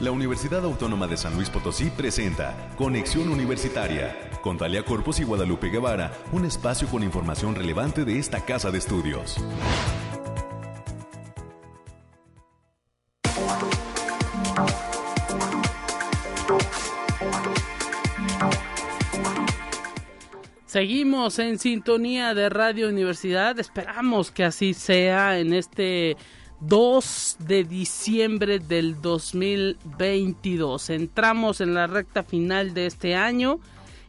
la Universidad Autónoma de San Luis Potosí presenta Conexión Universitaria con Talia Corpus y Guadalupe Guevara, un espacio con información relevante de esta casa de estudios. Seguimos en sintonía de Radio Universidad. Esperamos que así sea en este 2 de diciembre del 2022. Entramos en la recta final de este año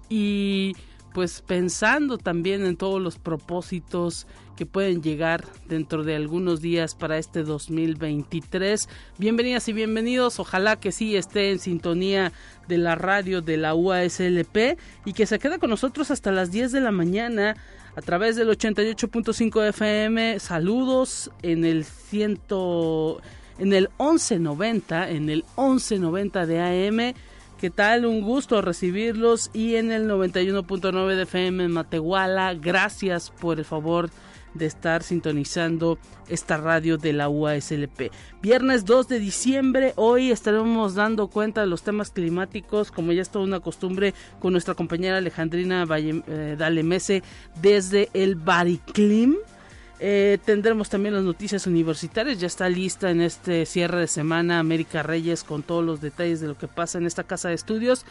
y pues pensando también en todos los propósitos que pueden llegar dentro de algunos días para este 2023. Bienvenidas y bienvenidos, ojalá que sí esté en sintonía de la radio de la UASLP y que se quede con nosotros hasta las 10 de la mañana a través del 88.5 FM. Saludos en el ciento en el 1190, en el 1190 de AM. ¿Qué tal? Un gusto recibirlos y en el 91.9 de FM en Matehuala. Gracias por el favor de estar sintonizando esta radio de la UASLP. Viernes 2 de diciembre, hoy estaremos dando cuenta de los temas climáticos, como ya es toda una costumbre, con nuestra compañera Alejandrina Valle, eh, desde el Bariclim. Eh, tendremos también las noticias universitarias. Ya está lista en este cierre de semana América Reyes con todos los detalles de lo que pasa en esta casa de estudios.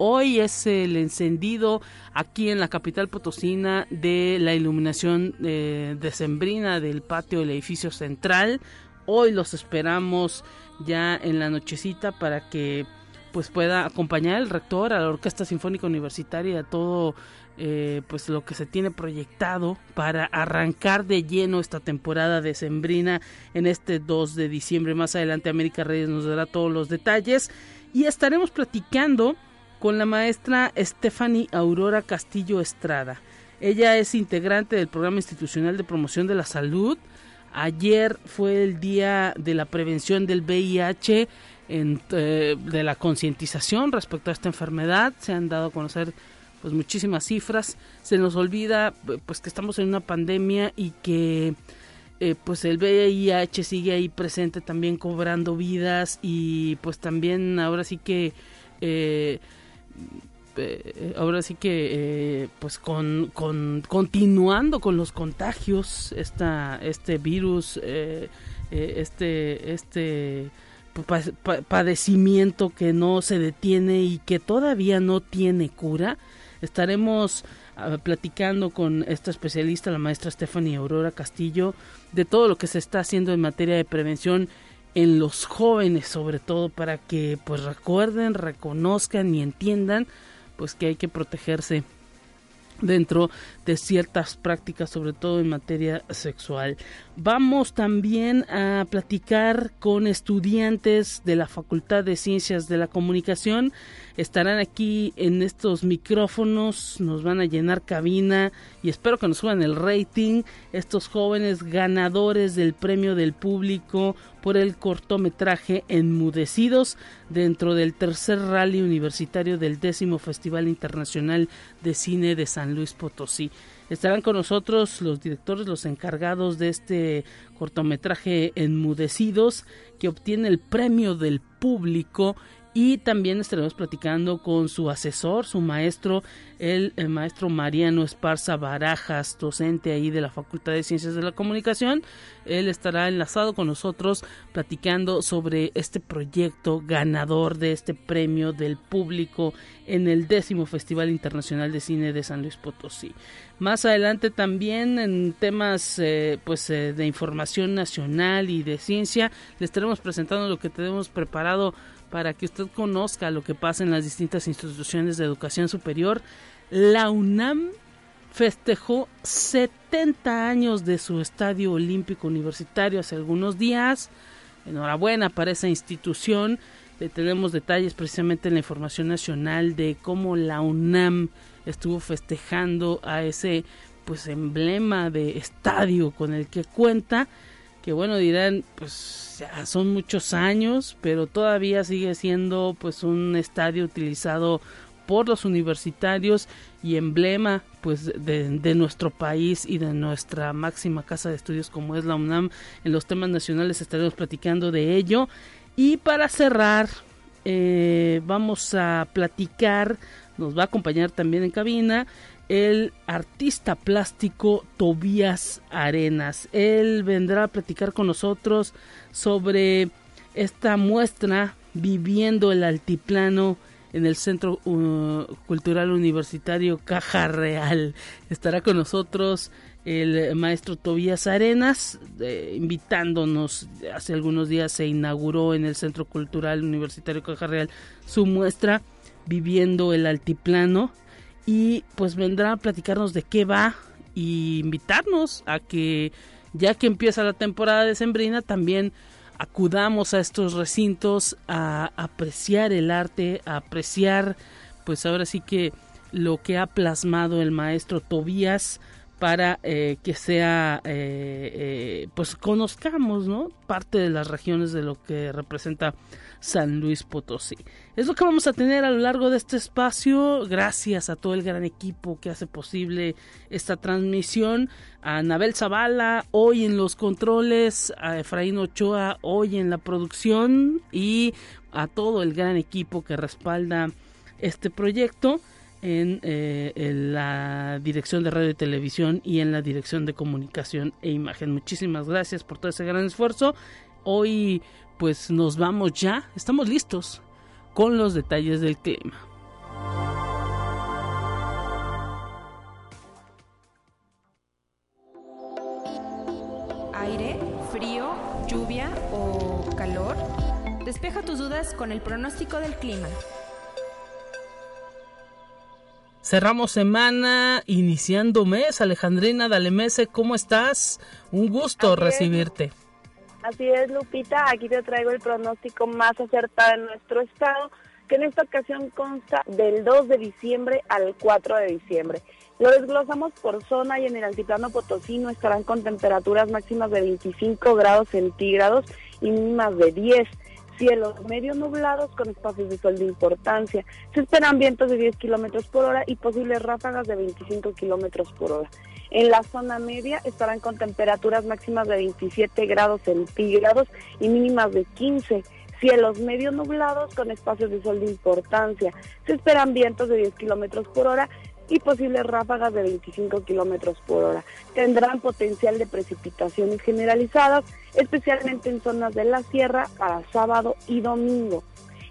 Hoy es el encendido aquí en la capital potosina de la iluminación eh, decembrina del patio del edificio central. Hoy los esperamos ya en la nochecita para que pues pueda acompañar al rector, a la Orquesta Sinfónica Universitaria a todo eh, pues lo que se tiene proyectado para arrancar de lleno esta temporada decembrina en este 2 de diciembre. Más adelante América Reyes nos dará todos los detalles y estaremos platicando con la maestra Stephanie Aurora Castillo Estrada. Ella es integrante del Programa Institucional de Promoción de la Salud. Ayer fue el día de la prevención del VIH, en, eh, de la concientización respecto a esta enfermedad. Se han dado a conocer pues muchísimas cifras. Se nos olvida pues que estamos en una pandemia y que eh, pues el VIH sigue ahí presente también cobrando vidas y pues también ahora sí que eh, eh, ahora sí que eh, pues con, continuando con los contagios esta este virus eh, este este padecimiento que no se detiene y que todavía no tiene cura estaremos ah, platicando con esta especialista la maestra Stephanie Aurora Castillo de todo lo que se está haciendo en materia de prevención en los jóvenes sobre todo para que pues recuerden, reconozcan y entiendan pues que hay que protegerse dentro de ciertas prácticas, sobre todo en materia sexual. Vamos también a platicar con estudiantes de la Facultad de Ciencias de la Comunicación. Estarán aquí en estos micrófonos, nos van a llenar cabina y espero que nos suban el rating. Estos jóvenes ganadores del premio del público por el cortometraje Enmudecidos dentro del tercer rally universitario del décimo Festival Internacional de Cine de San Luis Potosí. Estarán con nosotros los directores, los encargados de este cortometraje Enmudecidos, que obtiene el premio del público y también estaremos platicando con su asesor, su maestro, el, maestro Mariano Esparza Barajas, docente ahí de la Facultad de Ciencias de la Comunicación. Él estará enlazado con nosotros platicando sobre este proyecto ganador de este premio del público en el décimo Festival Internacional de Cine de San Luis Potosí. Más adelante también en temas eh, pues eh, de información nacional y de ciencia le estaremos presentando lo que tenemos preparado para que usted conozca lo que pasa en las distintas instituciones de educación superior. La UNAM festejó 70 años de su estadio olímpico universitario hace algunos días. Enhorabuena para esa institución. Le tenemos detalles precisamente en la información nacional de cómo la UNAM estuvo festejando a ese pues emblema de estadio con el que cuenta que bueno dirán pues ya son muchos años pero todavía sigue siendo pues un estadio utilizado por los universitarios y emblema pues de, nuestro país y de nuestra máxima casa de estudios como es la UNAM. En los temas nacionales estaremos platicando de ello. Y para cerrar eh, vamos a platicar, nos va a acompañar también en cabina el artista plástico Tobías Arenas. Él vendrá a platicar con nosotros sobre esta muestra viviendo el altiplano en el Centro uh, Cultural Universitario Caja Real. Estará con nosotros el maestro Tobías Arenas, eh, invitándonos. Hace algunos días se inauguró en el Centro Cultural Universitario Caja Real su muestra Viviendo el Altiplano y pues vendrá a platicarnos de qué va y invitarnos a que ya que empieza la temporada de Sembrina también acudamos a estos recintos a apreciar el arte, a apreciar pues ahora sí que lo que ha plasmado el maestro Tobías para eh, que sea eh, eh, pues conozcamos no parte de las regiones de lo que representa San Luis Potosí. Es lo que vamos a tener a lo largo de este espacio. Gracias a todo el gran equipo que hace posible esta transmisión. A Anabel Zavala hoy en los controles. A Efraín Ochoa hoy en la producción. Y a todo el gran equipo que respalda este proyecto eh, en, la dirección de radio y televisión y en la dirección de comunicación e imagen. Muchísimas gracias por todo ese gran esfuerzo. Hoy pues nos vamos ya, estamos listos con los detalles del clima. Aire, frío, lluvia o calor. Despeja tus dudas con el pronóstico del clima. Cerramos semana, iniciando mes. Alejandrina Dalemese, ¿cómo estás? Un gusto recibirte. Así es, Lupita. Aquí te traigo el pronóstico más acertado en nuestro estado, que en esta ocasión consta del 2 de diciembre al 4 de diciembre. Lo desglosamos por zona y en el altiplano potosino estarán con temperaturas máximas de 25 grados centígrados y mínimas de 10 cielos medio nublados con espacios de sol de importancia. Se esperan vientos de 10 kilómetros por hora y posibles ráfagas de 25 kilómetros por hora. En la zona media estarán con temperaturas máximas de 27 grados centígrados y mínimas de 15 cielos medio nublados con espacios de sol de importancia. Se esperan vientos de 10 kilómetros por hora y posibles ráfagas de 25 kilómetros por hora. Tendrán potencial de precipitaciones generalizadas, especialmente en zonas de la sierra para sábado y domingo.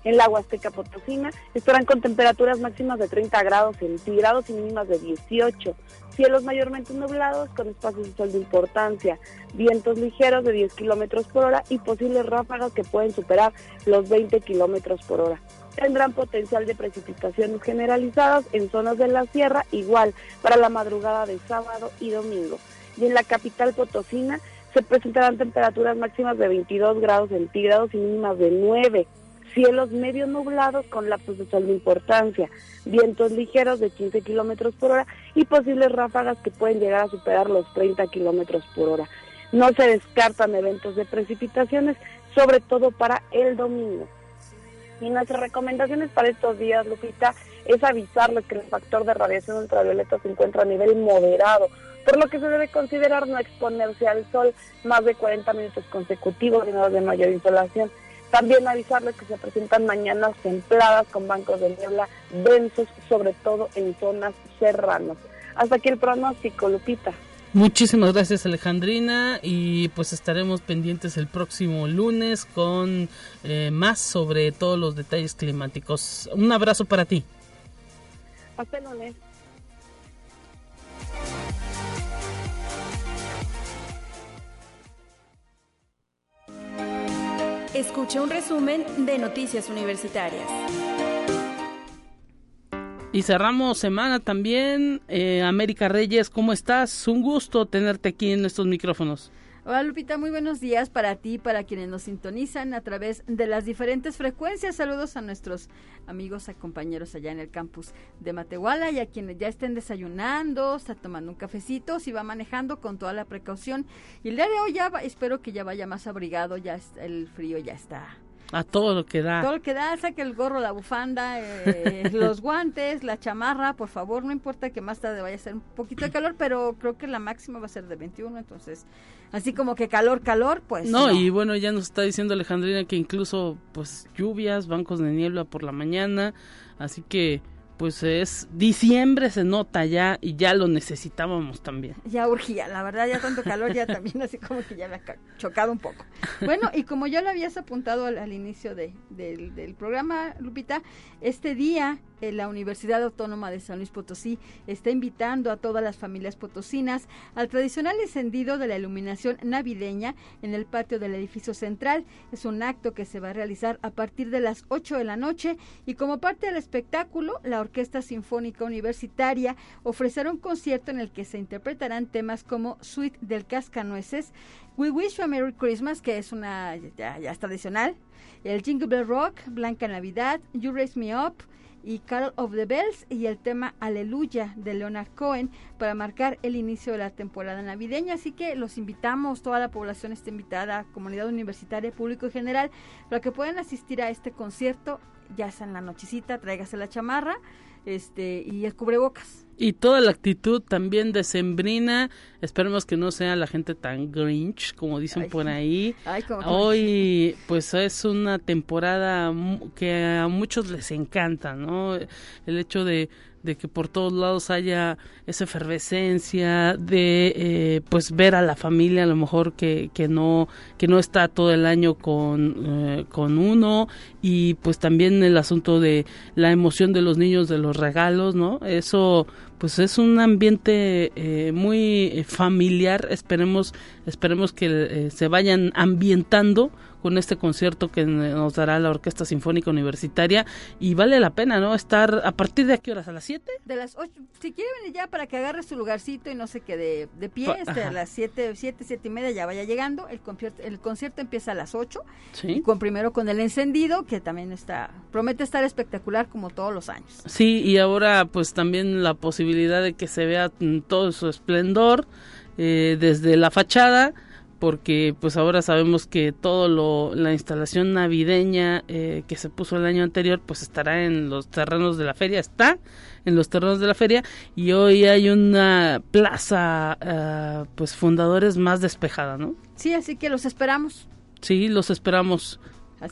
En la Huasteca Potosina estarán con temperaturas máximas de 30 grados centígrados y mínimas de 18. Cielos mayormente nublados con espacios de sol de importancia, vientos ligeros de 10 kilómetros por hora y posibles ráfagas que pueden superar los 20 kilómetros por hora tendrán potencial de precipitaciones generalizadas en zonas de la sierra, igual para la madrugada de sábado y domingo. Y en la capital potosina se presentarán temperaturas máximas de 22 grados centígrados y mínimas de 9. Cielos medio nublados con lapsos de sol de importancia, vientos ligeros de 15 kilómetros por hora y posibles ráfagas que pueden llegar a superar los 30 kilómetros por hora. No se descartan eventos de precipitaciones, sobre todo para el domingo. Y nuestras recomendaciones para estos días, Lupita, es avisarles que el factor de radiación ultravioleta se encuentra a nivel moderado, por lo que se debe considerar no exponerse al sol más de 40 minutos consecutivos en horas de mayor insolación. También avisarles que se presentan mañanas templadas con bancos de niebla densos, sobre todo en zonas serranas. Hasta aquí el pronóstico, Lupita. Muchísimas gracias Alejandrina y pues estaremos pendientes el próximo lunes con eh, más sobre todos los detalles climáticos. Un abrazo para ti. Hasta el lunes. Escucha un resumen de Noticias Universitarias. Y cerramos semana también. Eh, América Reyes, ¿cómo estás? Un gusto tenerte aquí en estos micrófonos. Hola Lupita, muy buenos días para ti para quienes nos sintonizan a través de las diferentes frecuencias. Saludos a nuestros amigos, a compañeros allá en el campus de Matehuala y a quienes ya estén desayunando, está tomando un cafecito, si va manejando con toda la precaución. Y el día de hoy ya espero que ya vaya más abrigado, ya el frío ya está A todo lo que da. Todo lo que da, saque el gorro, la bufanda, eh, los guantes, la chamarra, por favor, no importa que más tarde vaya a ser un poquito de calor, pero creo que la máxima va a ser de 21, entonces, así como que calor, calor, pues. No, y bueno, ya nos está diciendo Alejandrina que incluso, pues, lluvias, bancos de niebla por la mañana, así que pues es diciembre se nota ya y ya lo necesitábamos también. Ya urgía, la verdad ya tanto calor ya también así como que ya me ha chocado un poco. Bueno, y como ya lo habías apuntado al, inicio de, del, del programa, Lupita, este día la Universidad Autónoma de San Luis Potosí está invitando a todas las familias potosinas al tradicional encendido de la iluminación navideña en el patio del edificio central. Es un acto que se va a realizar a partir de las 8 de la noche y como parte del espectáculo, la Orquesta Sinfónica Universitaria ofrecerá un concierto en el que se interpretarán temas como Suite del Cascanueces, We Wish You a Merry Christmas, que es una ya, ya es tradicional, el Jingle Bell Rock, Blanca Navidad, You Raise Me Up, y Carol of the Bells y el tema Aleluya de Leonard Cohen para marcar el inicio de la temporada navideña. Así que los invitamos, toda la población está invitada, comunidad universitaria, público en general, para que puedan asistir a este concierto, ya sea en la nochecita, tráigase la chamarra este y el cubrebocas. Y toda la actitud también decembrina. Esperemos que no sea la gente tan grinch, como dicen por ahí. Hoy, pues es una temporada que a muchos les encanta, ¿no? El hecho de de que por todos lados haya esa efervescencia de eh, pues ver a la familia a lo mejor que, que no que no está todo el año con, eh, con uno. Y pues también el asunto de la emoción de los niños de los regalos no eso pues es un ambiente eh, muy familiar esperemos esperemos que se vayan ambientando con este concierto que nos dará la Orquesta Sinfónica Universitaria y vale la pena, ¿no? Estar a partir de qué horas, a las 7? De las 8, si quiere venir ya para que agarre su lugarcito y no se quede de pie, este, a las 7, 7, 7 y media ya vaya llegando, el concierto, el concierto empieza a las 8, ¿Sí? con primero con el encendido, que también está, promete estar espectacular como todos los años. Sí, y ahora pues también la posibilidad de que se vea todo su esplendor eh, desde la fachada, porque pues ahora sabemos que todo lo la instalación navideña eh, que se puso el año anterior pues estará en los terrenos de la feria está en los terrenos de la feria y hoy hay una plaza uh, pues fundadores más despejada no sí así que los esperamos. Sí los esperamos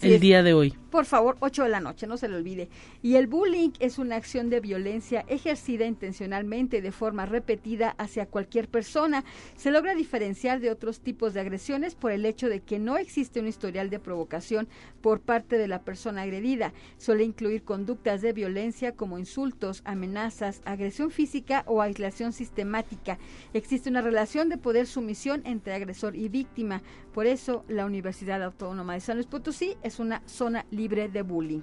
el día de hoy. Por favor, 8 de la noche, no se le olvide. Y el bullying es una acción de violencia ejercida intencionalmente de forma repetida hacia cualquier persona. Se logra diferenciar de otros tipos de agresiones por el hecho de que no existe un historial de provocación por parte de la persona agredida. Suele incluir conductas de violencia como insultos, amenazas, agresión física o aislación sistemática. Existe una relación de poder sumisión entre agresor y víctima. Por eso, la Universidad Autónoma de San Luis Potosí es una zona libre de bullying.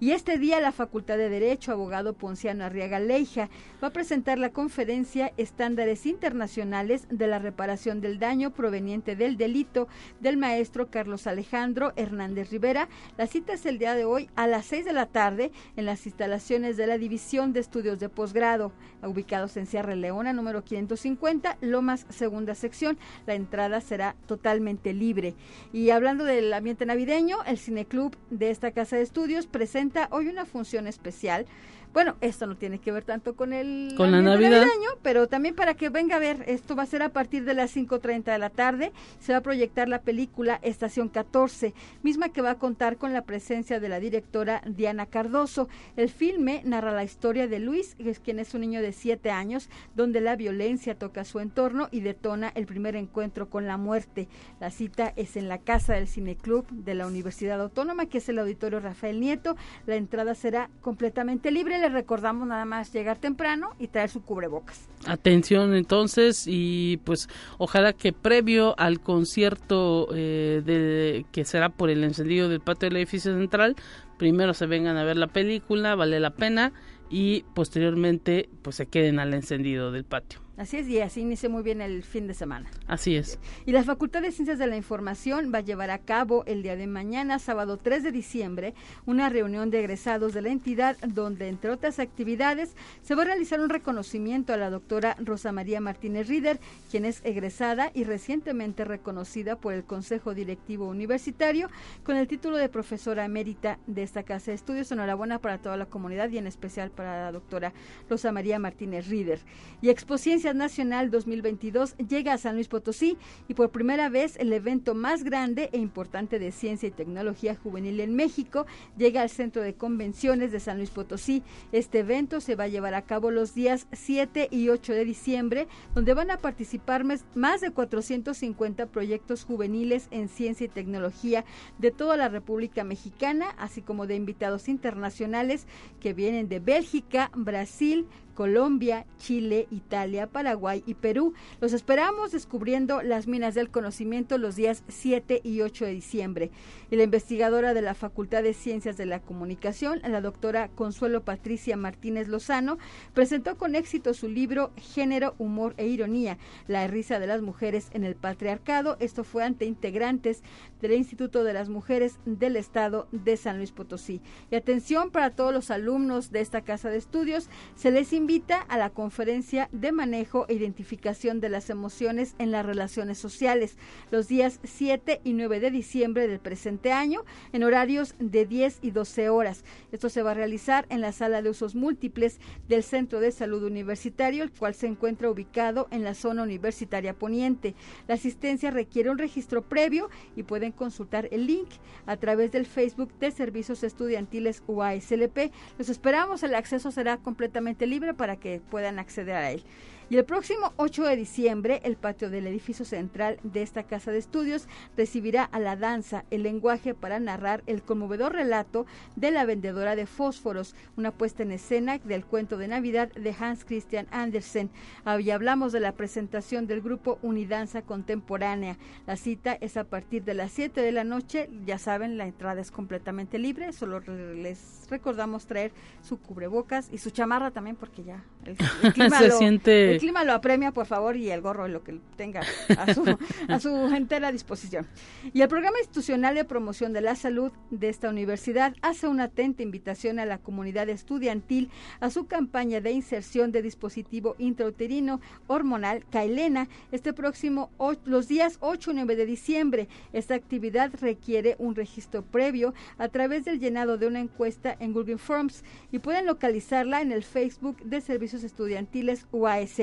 Y este día la Facultad de Derecho, abogado Ponciano Arriaga Leija, va a presentar la conferencia Estándares Internacionales de la Reparación del Daño proveniente del delito del maestro Carlos Alejandro Hernández Rivera. La cita es el día de hoy a las 6 de la tarde en las instalaciones de la División de Estudios de Posgrado, ubicados en Sierra Leona, número 550, Lomas, segunda sección. La entrada será totalmente libre. Y hablando del ambiente navideño, el Cineclub de esta casa de estudios presenta hoy una función especial bueno, esto no tiene que ver tanto con el con la Navidad, pero también para que venga a ver, esto va a ser a partir de las 5.30 de la tarde, se va a proyectar la película Estación 14, misma que va a contar con la presencia de la directora Diana Cardoso. El filme narra la historia de Luis, quien es un niño de 7 años, donde la violencia toca su entorno y detona el primer encuentro con la muerte. La cita es en la Casa del Cineclub de la Universidad Autónoma, que es el Auditorio Rafael Nieto. La entrada será completamente libre recordamos nada más llegar temprano y traer su cubrebocas. Atención entonces y pues ojalá que previo al concierto eh, de, que será por el encendido del patio del edificio central, primero se vengan a ver la película, vale la pena y posteriormente pues se queden al encendido del patio. Así es, y así inicia muy bien el fin de semana. Así es. Y la Facultad de Ciencias de la Información va a llevar a cabo el día de mañana, sábado 3 de diciembre, una reunión de egresados de la entidad donde, entre otras actividades, se va a realizar un reconocimiento a la doctora Rosa María Martínez Rieder, quien es egresada y recientemente reconocida por el Consejo Directivo Universitario con el título de profesora emérita de esta casa de estudios. Enhorabuena para toda la comunidad y en especial para la doctora Rosa María Martínez Rieder. Y Expociencia Nacional 2022 llega a San Luis Potosí y por primera vez el evento más grande e importante de ciencia y tecnología juvenil en México llega al Centro de Convenciones de San Luis Potosí. Este evento se va a llevar a cabo los días 7 y 8 de diciembre, donde van a participar más de 450 proyectos juveniles en ciencia y tecnología de toda la República Mexicana, así como de invitados internacionales que vienen de Bélgica, Brasil, Colombia, Chile, Italia, Paraguay y Perú. Los esperamos descubriendo las minas del conocimiento los días 7 y 8 de diciembre. Y la investigadora de la Facultad de Ciencias de la Comunicación, la doctora Consuelo Patricia Martínez Lozano, presentó con éxito su libro Género, Humor e Ironía, la risa de las mujeres en el patriarcado. Esto fue ante integrantes del Instituto de las Mujeres del Estado de San Luis Potosí. Y atención para todos los alumnos de esta casa de estudios, se les invita a la conferencia de manejo e identificación de las emociones en las relaciones sociales los días 7 y 9 de diciembre del presente año en horarios de 10 y 12 horas. Esto se va a realizar en la sala de usos múltiples del Centro de Salud Universitario, el cual se encuentra ubicado en la zona universitaria poniente. La asistencia requiere un registro previo y pueden consultar el link a través del Facebook de Servicios Estudiantiles UASLP. Los esperamos, el acceso será completamente libre para que puedan acceder a él. Y el próximo 8 de diciembre, el patio del edificio central de esta casa de estudios recibirá a la danza el lenguaje para narrar el conmovedor relato de la vendedora de fósforos, una puesta en escena del cuento de Navidad de Hans Christian Andersen. Hoy hablamos de la presentación del grupo Unidanza Contemporánea. La cita es a partir de las 7 de la noche. Ya saben, la entrada es completamente libre. Solo les recordamos traer su cubrebocas y su chamarra también porque ya el, clima Se siente el clima lo apremia, por favor, y el gorro, lo que tenga a su, a su entera disposición. Y el Programa Institucional de Promoción de la Salud de esta universidad hace una atenta invitación a la comunidad estudiantil a su campaña de inserción de dispositivo intrauterino hormonal Kailena este próximo los días 8 y 9 de diciembre. Esta actividad requiere un registro previo a través del llenado de una encuesta en Google Forms y pueden localizarla en el Facebook de Servicios Estudiantiles UAS.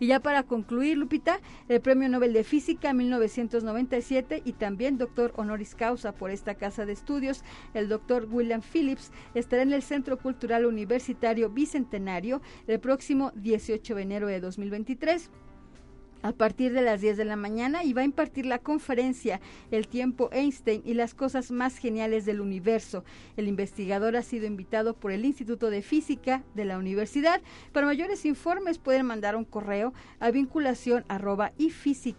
Y ya para concluir, Lupita, el Premio Nobel de Física 1997 y también doctor honoris causa por esta casa de estudios, el doctor William Phillips, estará en el Centro Cultural Universitario Bicentenario el próximo 18 de enero de 2023 a partir de las 10 de la mañana y va a impartir la conferencia El tiempo Einstein y las cosas más geniales del universo. El investigador ha sido invitado por el Instituto de Física de la universidad. Para mayores informes pueden mandar un correo a vinculación arroba MX.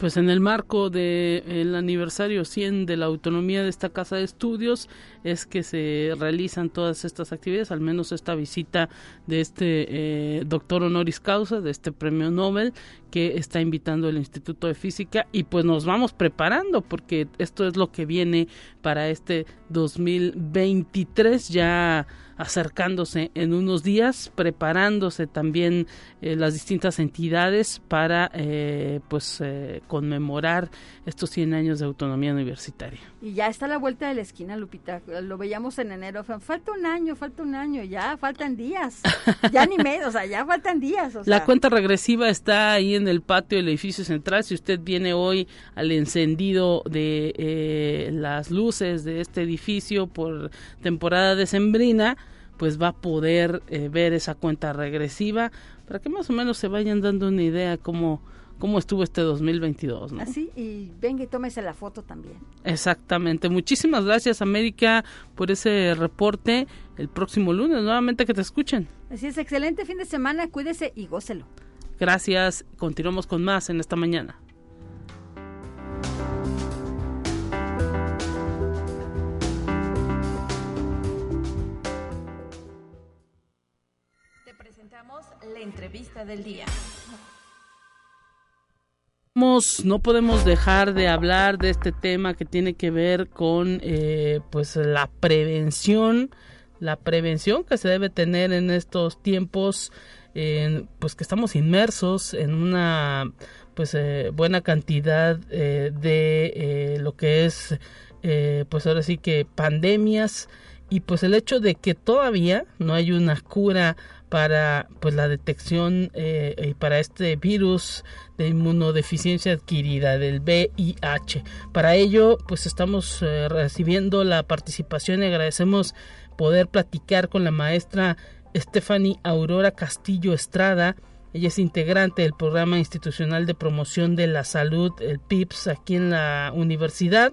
Pues en el marco del aniversario 100 de la autonomía de esta casa de estudios es que se realizan todas estas actividades, al menos esta visita de este eh, doctor honoris causa, de este premio Nobel que está invitando el Instituto de Física y pues nos vamos preparando porque esto es lo que viene para este 2023 ya acercándose en unos días, preparándose también eh, las distintas entidades para eh, pues eh, conmemorar estos 100 años de autonomía universitaria. Y ya está la vuelta de la esquina, Lupita. Lo veíamos en enero. Falta un año, falta un año, ya faltan días. Ya ni medio, o sea, ya faltan días. la cuenta regresiva está ahí en el patio del edificio central. Si usted viene hoy al encendido de las luces de este edificio por temporada decembrina, pues va a poder eh, ver esa cuenta regresiva para que más o menos se vayan dando una idea cómo, cómo estuvo este 2022. ¿no? Así, y venga y tómese la foto también. Exactamente. Muchísimas gracias, América, por ese reporte. El próximo lunes, nuevamente que te escuchen. Así es, excelente fin de semana, cuídese y gócelo. Gracias, continuamos con más en esta mañana. La entrevista del día. No podemos dejar de hablar de este tema que tiene que ver con eh, pues la prevención, la prevención que se debe tener en estos tiempos, pues que estamos inmersos en una pues eh, buena cantidad eh, de lo que es pues ahora sí que pandemias y pues el hecho de que todavía no hay una cura para pues la detección eh, y para este virus de inmunodeficiencia adquirida del VIH. Para ello pues estamos eh, recibiendo la participación y agradecemos poder platicar con la maestra Stephanie Aurora Castillo Estrada. Ella es integrante del programa institucional de promoción de la salud, el PIPS, aquí en la universidad.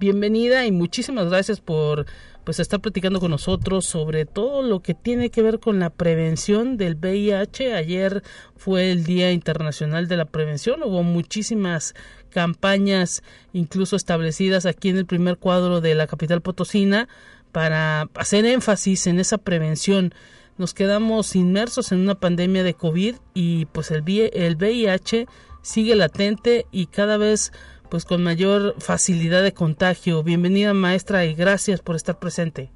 Bienvenida y muchísimas gracias por pues está platicando con nosotros sobre todo lo que tiene que ver con la prevención del VIH. Ayer fue el Día Internacional de la Prevención, hubo muchísimas campañas incluso establecidas aquí en el primer cuadro de la capital potosina para hacer énfasis en esa prevención. Nos quedamos inmersos en una pandemia de COVID y pues el, VIH sigue latente y cada vez pues con mayor facilidad de contagio. Bienvenida maestra y gracias por estar presente.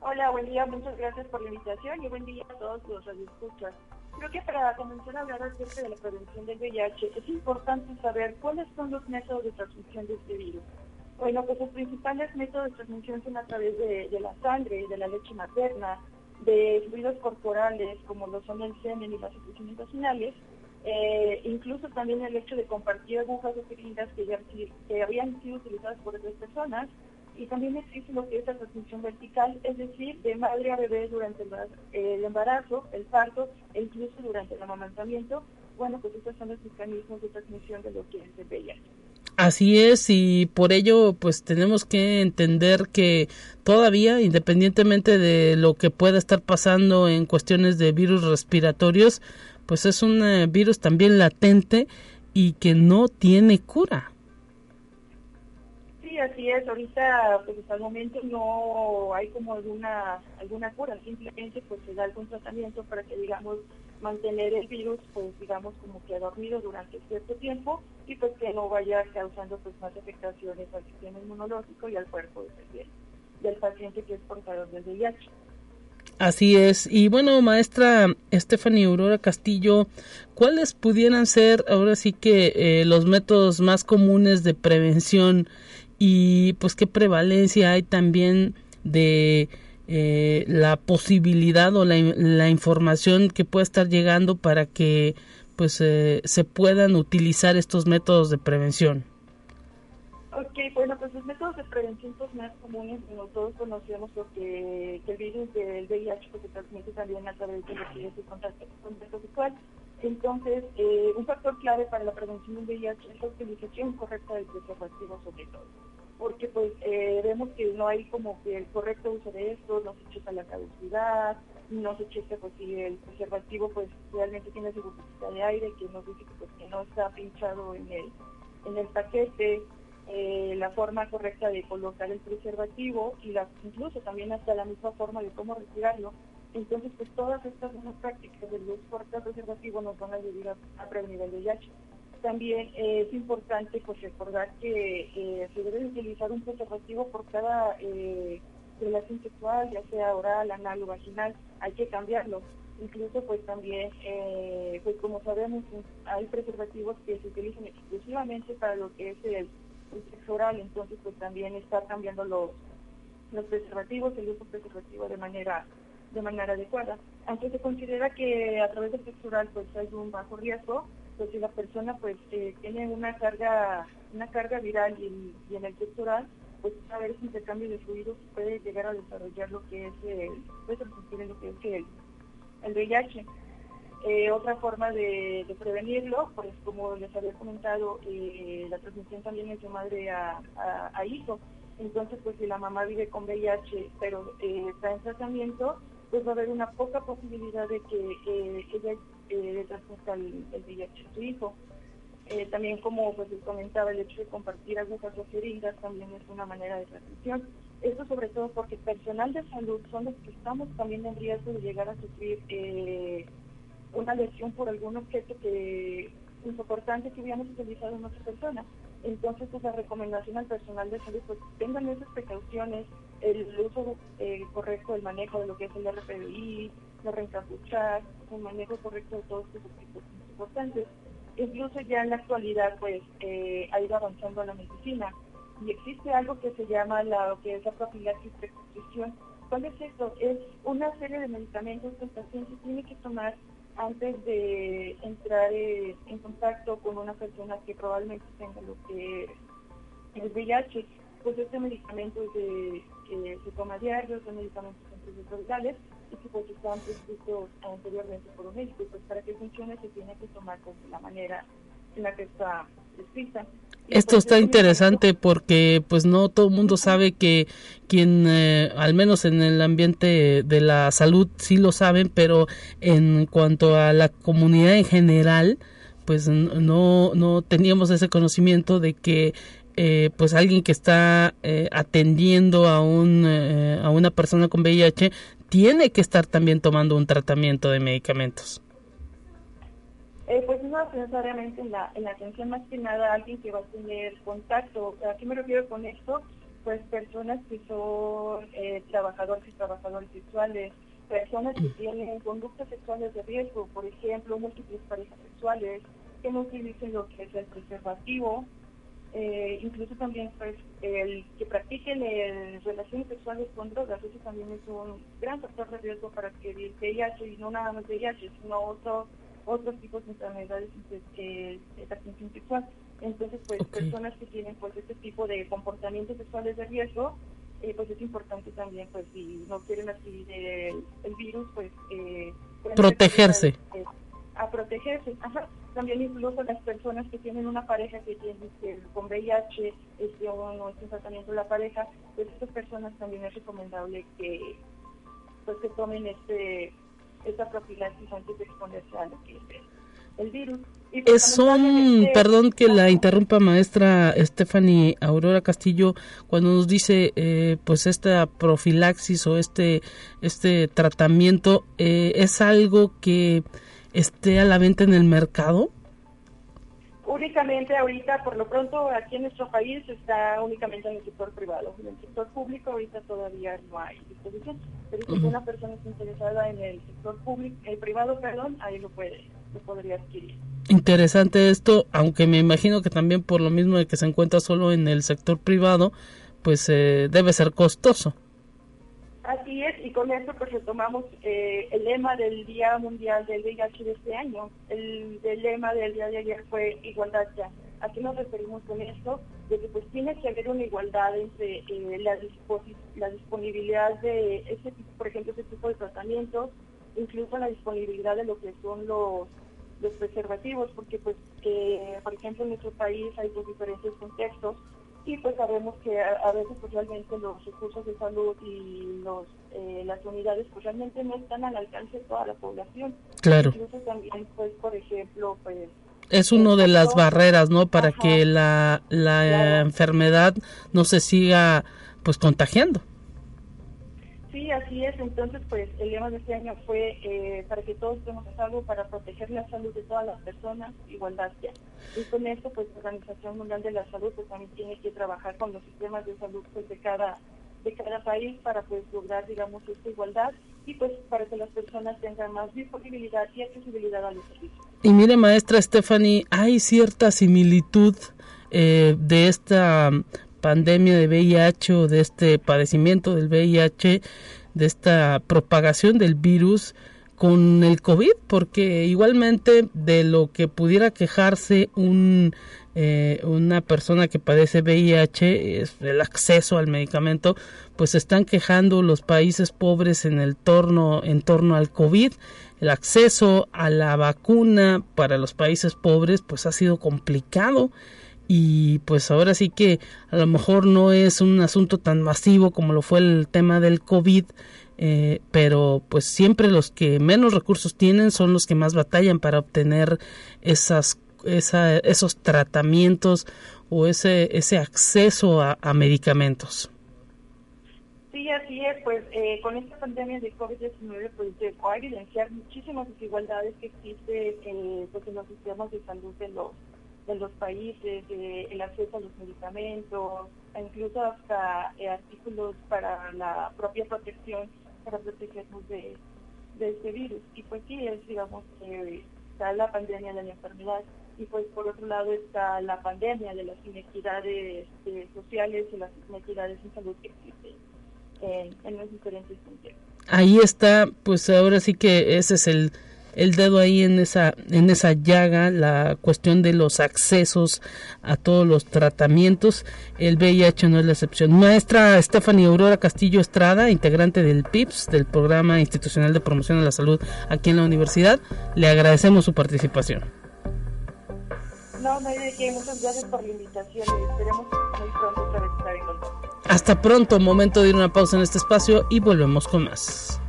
Hola, buen día, muchas gracias por la invitación y buen día a todos los radioescuchas. Creo que para comenzar a hablar acerca de la prevención del VIH es importante saber cuáles son los métodos de transmisión de este virus. Bueno, pues los principales métodos de transmisión son a través de, de la sangre, de la leche materna, de fluidos corporales como lo son el semen y las secreciones vaginales, eh, incluso también el hecho de compartir agujas o que, ya, que habían sido utilizadas por otras personas. Y también existe lo que es la transmisión vertical, es decir, de madre a bebé durante el embarazo, el parto e incluso durante el amamantamiento. Bueno, pues estos son los mecanismos de transmisión de lo que es el VIH. Así es, y por ello, pues tenemos que entender que todavía, independientemente de lo que pueda estar pasando en cuestiones de virus respiratorios, pues es un eh, virus también latente y que no tiene cura. Sí, así es. Ahorita, pues hasta el momento no hay como alguna alguna cura. Simplemente, pues se da algún tratamiento para que, digamos, mantener el virus, pues digamos, como que dormido durante cierto tiempo y pues que no vaya causando pues más afectaciones al sistema inmunológico y al cuerpo del, del paciente que es portador del VIH. Así es. Y bueno, maestra Stephanie Aurora Castillo, ¿cuáles pudieran ser ahora sí que eh, los métodos más comunes de prevención y pues qué prevalencia hay también de eh, la posibilidad o la, la, información que pueda estar llegando para que pues eh, se puedan utilizar estos métodos de prevención? Ok, bueno, pues los métodos de prevención pues, más comunes, todos conocemos lo que, el virus del VIH pues, se transmite también a través de los y contacto, contacto sexual. Entonces, eh, un factor clave para la prevención del VIH es la utilización correcta del preservativo sobre todo. Porque pues eh, vemos que no hay como que el correcto uso de esto, no se checa la caducidad, no se checa pues si el preservativo pues realmente tiene su de aire, que nos dice que, pues, que no está pinchado en el, en el paquete, eh, la forma correcta de colocar el preservativo y la, incluso también hasta la misma forma de cómo retirarlo. Entonces, pues todas estas buenas prácticas del uso correcto preservativo nos van a ayudar a, prevenir el VIH. También eh, es importante pues recordar que eh, se debe utilizar un preservativo por cada relación sexual, ya sea oral, anal o vaginal, hay que cambiarlo. Incluso pues también, pues como sabemos, hay preservativos que se utilizan exclusivamente para lo que es el el sexo oral, entonces pues también está cambiando los, los preservativos, el uso preservativo de manera de manera adecuada. Aunque se considera que a través del sexo pues hay un bajo riesgo, pues si la persona pues eh, tiene una carga una carga viral y, en el sexo oral, pues a ese intercambio de fluidos puede llegar a desarrollar lo que es el, pues, lo que es el, el VIH. Eh, otra forma de, prevenirlo, pues como les había comentado, eh, la transmisión también es de madre a, hijo. Entonces, pues si la mamá vive con VIH, pero eh, está en tratamiento, pues va a haber una poca posibilidad de que ella le transmita el, VIH a su hijo. también como pues les comentaba, el hecho de compartir agujas o jeringas también es una manera de transmisión. Esto sobre todo porque personal de salud son los que estamos también en riesgo de llegar a sufrir una lesión por algún objeto que importante que hubiéramos utilizado en otra persona. Entonces, pues la recomendación al personal de salud, pues tengan esas precauciones, el uso eh, correcto del manejo de lo que es el RPI, no reencapuchar, el manejo correcto de todos estos objetos importantes. Incluso ya en la actualidad, pues, eh, ha ido avanzando la medicina y existe algo que se llama la, que es la profilaxis preconcepción. ¿Cuál es esto? Es una serie de medicamentos que el paciente tiene que tomar antes de entrar eh, en contacto con una persona que probablemente tenga lo que es VIH, pues este medicamento que se toma diario, son medicamentos antirretrovirales y que pues están prescritos anteriormente por un médico. Pues para que funcione se tiene que tomar con la manera en la que está Esto está interesante porque pues no todo el mundo sabe que quien eh, al menos en el ambiente de la salud sí lo saben, pero en cuanto a la comunidad en general pues no no teníamos ese conocimiento de que eh, pues alguien que está eh, atendiendo a un a una persona con VIH tiene que estar también tomando un tratamiento de medicamentos. Eh, pues no necesariamente en la, en la atención, más que nada alguien que va a tener contacto. ¿A qué me refiero con esto? Pues personas que son eh, trabajadores y trabajadoras sexuales, personas que tienen conductas sexuales de riesgo, por ejemplo, múltiples parejas sexuales, que no utilicen lo que es el preservativo, eh, incluso también pues el que practiquen relaciones sexuales con drogas, eso también es un gran factor de riesgo para el VIH, y no nada más VIH, sino otros otros tipos de enfermedades de, transmisión sexual. Entonces, pues personas que tienen pues este tipo de comportamientos sexuales de riesgo, eh, pues es importante también, pues si no quieren adquirir el, virus, pues... Eh, protegerse. Eh, a protegerse. Ajá. También incluso las personas que tienen una pareja que tiene que con VIH, este, o no este tratamiento de la pareja, pues estas personas también es recomendable que pues que tomen este esa profilaxis antes de exponerse a lo que es el, virus. es son, perdón que la interrumpa maestra Stephanie Aurora Castillo, cuando nos dice eh, pues esta profilaxis o este, este tratamiento, eh, ¿es algo que esté a la venta en el mercado? Únicamente ahorita, por lo pronto, aquí en nuestro país está únicamente en el sector privado. En el sector público ahorita todavía no hay disposición. Pero si una persona está interesada en el sector público, el privado, perdón, ahí lo puede, lo podría adquirir. Interesante esto, aunque me imagino que también por lo mismo de que se encuentra solo en el sector privado, pues eh, debe ser costoso. Así es, y con esto pues retomamos eh, el lema del Día Mundial del VIH de este año. El, lema del día de ayer fue igualdad ya. ¿A qué nos referimos con esto? De que pues tiene que haber una igualdad entre eh, la, la disponibilidad de ese tipo, por ejemplo, ese tipo de tratamientos, incluso la disponibilidad de lo que son los los preservativos, porque pues, eh, por ejemplo, en nuestro país hay dos diferentes contextos y pues sabemos que a, veces pues realmente los recursos de salud y los eh, las unidades pues realmente no están al alcance de toda la población. Claro. Incluso también pues por ejemplo pues es una de las barreras, ¿no? Para que la, la enfermedad no se siga pues contagiando. Sí, así es. Entonces, pues el lema de este año fue eh, para que todos estemos a salvo, para proteger la salud de todas las personas, igualdad ya. Y con esto, pues la Organización Mundial de la Salud pues, también tiene que trabajar con los sistemas de salud pues, de cada de cada país para pues lograr digamos esta igualdad y pues para que las personas tengan más disponibilidad y accesibilidad a los servicios. Y mire maestra Stephanie, hay cierta similitud eh, de esta pandemia de VIH o de este padecimiento del VIH, de esta propagación del virus con el COVID, porque igualmente de lo que pudiera quejarse un, eh, una persona que padece VIH, es el acceso al medicamento, pues están quejando los países pobres en el torno, en torno al COVID. El acceso a la vacuna para los países pobres pues ha sido complicado y pues ahora sí que a lo mejor no es un asunto tan masivo como lo fue el tema del COVID, eh, pero pues siempre los que menos recursos tienen son los que más batallan para obtener esas, esos tratamientos o ese, ese acceso a, medicamentos. Sí, Sí, así es, pues eh, con esta pandemia de COVID-19 pues llegó a evidenciar muchísimas desigualdades que existen en, pues, en los sistemas de salud de los de los países, el acceso a los medicamentos, incluso hasta eh, artículos para la propia protección, para protegernos de, de este virus. Y pues sí, es digamos que está la pandemia de la enfermedad y pues por otro lado está la pandemia de las inequidades este, sociales y las inequidades en salud que existen en, en los diferentes contextos. Ahí está, pues ahora sí que ese es el el dedo ahí en esa, en esa llaga, la cuestión de los accesos a todos los tratamientos. El VIH no es la excepción. Maestra Stephanie Aurora Castillo Estrada, integrante del PIPS, del Programa Institucional de Promoción de la Salud aquí en la universidad, le agradecemos su participación. No, no hay de qué. Muchas gracias por la invitación y esperemos muy pronto estar en contacto. Hasta pronto, momento de ir a una pausa en este espacio y volvemos con más.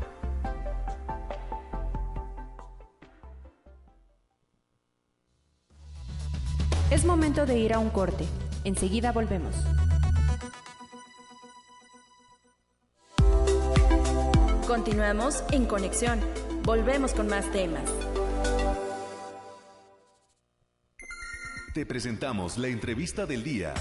Es momento de ir a un corte. Enseguida volvemos. Continuamos en conexión. Volvemos con más temas. Te presentamos la entrevista del día.